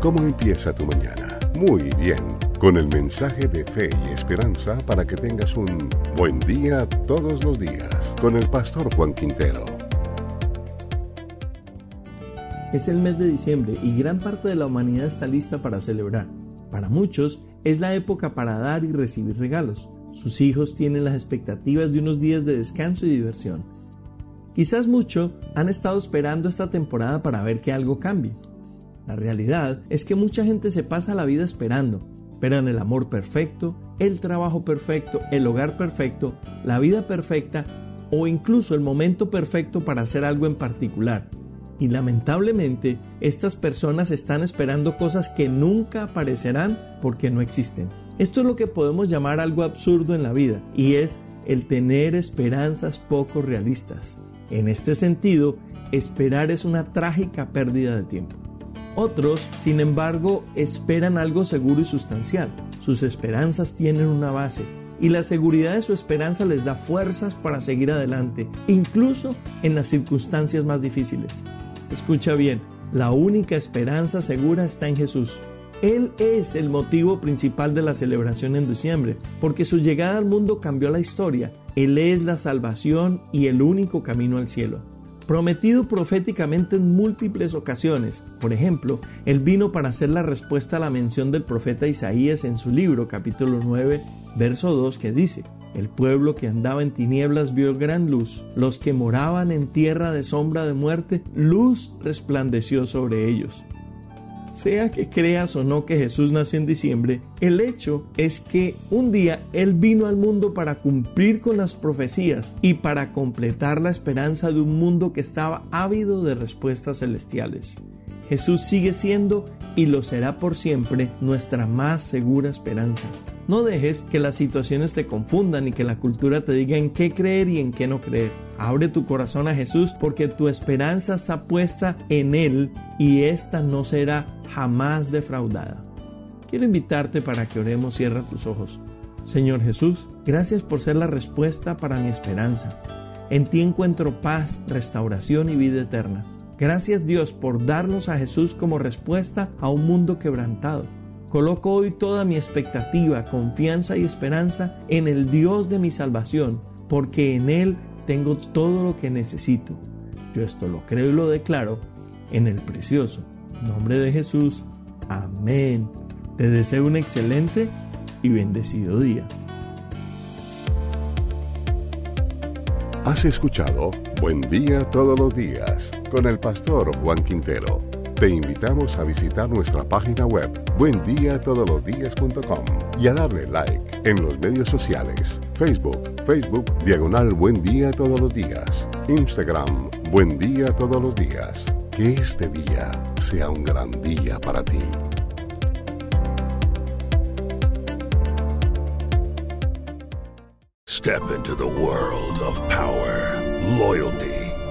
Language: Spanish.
¿Cómo empieza tu mañana? Muy bien, con el mensaje de fe y esperanza para que tengas un buen día todos los días, con el pastor Juan Quintero. Es el mes de diciembre y gran parte de la humanidad está lista para celebrar. Para muchos es la época para dar y recibir regalos. Sus hijos tienen las expectativas de unos días de descanso y diversión. Quizás muchos han estado esperando esta temporada para ver que algo cambie. La realidad es que mucha gente se pasa la vida esperando. Esperan el amor perfecto, el trabajo perfecto, el hogar perfecto, la vida perfecta o incluso el momento perfecto para hacer algo en particular. Y lamentablemente, estas personas están esperando cosas que nunca aparecerán porque no existen. Esto es lo que podemos llamar algo absurdo en la vida, y es el tener esperanzas poco realistas. En este sentido, esperar es una trágica pérdida de tiempo. Otros, sin embargo, esperan algo seguro y sustancial. Sus esperanzas tienen una base y la seguridad de su esperanza les da fuerzas para seguir adelante, incluso en las circunstancias más difíciles. Escucha bien, la única esperanza segura está en Jesús. Él es el motivo principal de la celebración en diciembre, porque su llegada al mundo cambió la historia. Él es la salvación y el único camino al cielo prometido proféticamente en múltiples ocasiones. Por ejemplo, él vino para hacer la respuesta a la mención del profeta Isaías en su libro, capítulo 9, verso 2, que dice, el pueblo que andaba en tinieblas vio gran luz, los que moraban en tierra de sombra de muerte, luz resplandeció sobre ellos sea que creas o no que Jesús nació en diciembre, el hecho es que un día Él vino al mundo para cumplir con las profecías y para completar la esperanza de un mundo que estaba ávido de respuestas celestiales. Jesús sigue siendo y lo será por siempre nuestra más segura esperanza. No dejes que las situaciones te confundan y que la cultura te diga en qué creer y en qué no creer. Abre tu corazón a Jesús porque tu esperanza está puesta en Él y esta no será jamás defraudada. Quiero invitarte para que oremos, cierra tus ojos. Señor Jesús, gracias por ser la respuesta para mi esperanza. En ti encuentro paz, restauración y vida eterna. Gracias Dios por darnos a Jesús como respuesta a un mundo quebrantado. Coloco hoy toda mi expectativa, confianza y esperanza en el Dios de mi salvación, porque en Él tengo todo lo que necesito. Yo esto lo creo y lo declaro en el precioso nombre de Jesús. Amén. Te deseo un excelente y bendecido día. Has escuchado Buen Día Todos los Días con el pastor Juan Quintero. Te invitamos a visitar nuestra página web buendiatodolosdias.com y a darle like en los medios sociales, Facebook, Facebook Diagonal Buen Día Todos los Días, Instagram Buen Día Todos los Días. Que este día sea un gran día para ti. Step into the world of power, loyalty,